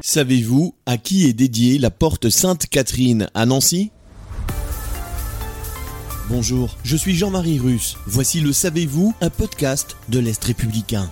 Savez-vous à qui est dédiée la porte Sainte-Catherine à Nancy? Bonjour, je suis Jean-Marie Russe. Voici le Savez-vous, un podcast de l'Est républicain.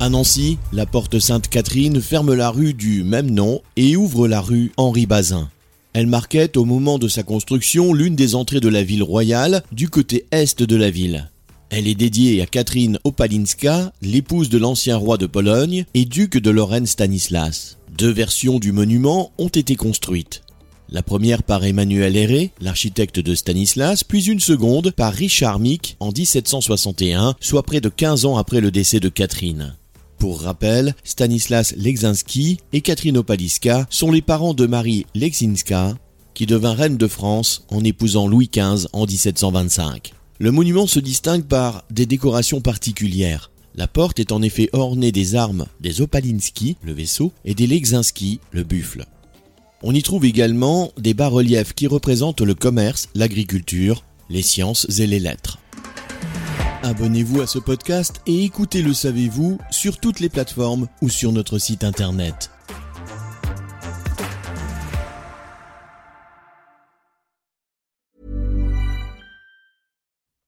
À Nancy, la porte Sainte-Catherine ferme la rue du même nom et ouvre la rue Henri Bazin. Elle marquait au moment de sa construction l'une des entrées de la ville royale du côté est de la ville. Elle est dédiée à Catherine Opalinska, l'épouse de l'ancien roi de Pologne et duc de Lorraine Stanislas. Deux versions du monument ont été construites. La première par Emmanuel Héré, l'architecte de Stanislas, puis une seconde par Richard Mick en 1761, soit près de 15 ans après le décès de Catherine. Pour rappel, Stanislas Legzinski et Catherine Opaliska sont les parents de Marie Legzinska, qui devint reine de France en épousant Louis XV en 1725. Le monument se distingue par des décorations particulières. La porte est en effet ornée des armes des Opalinski, le vaisseau, et des Legzinski, le buffle. On y trouve également des bas-reliefs qui représentent le commerce, l'agriculture, les sciences et les lettres. Abonnez-vous à ce podcast et écoutez Le Savez-vous sur toutes les plateformes ou sur notre site internet.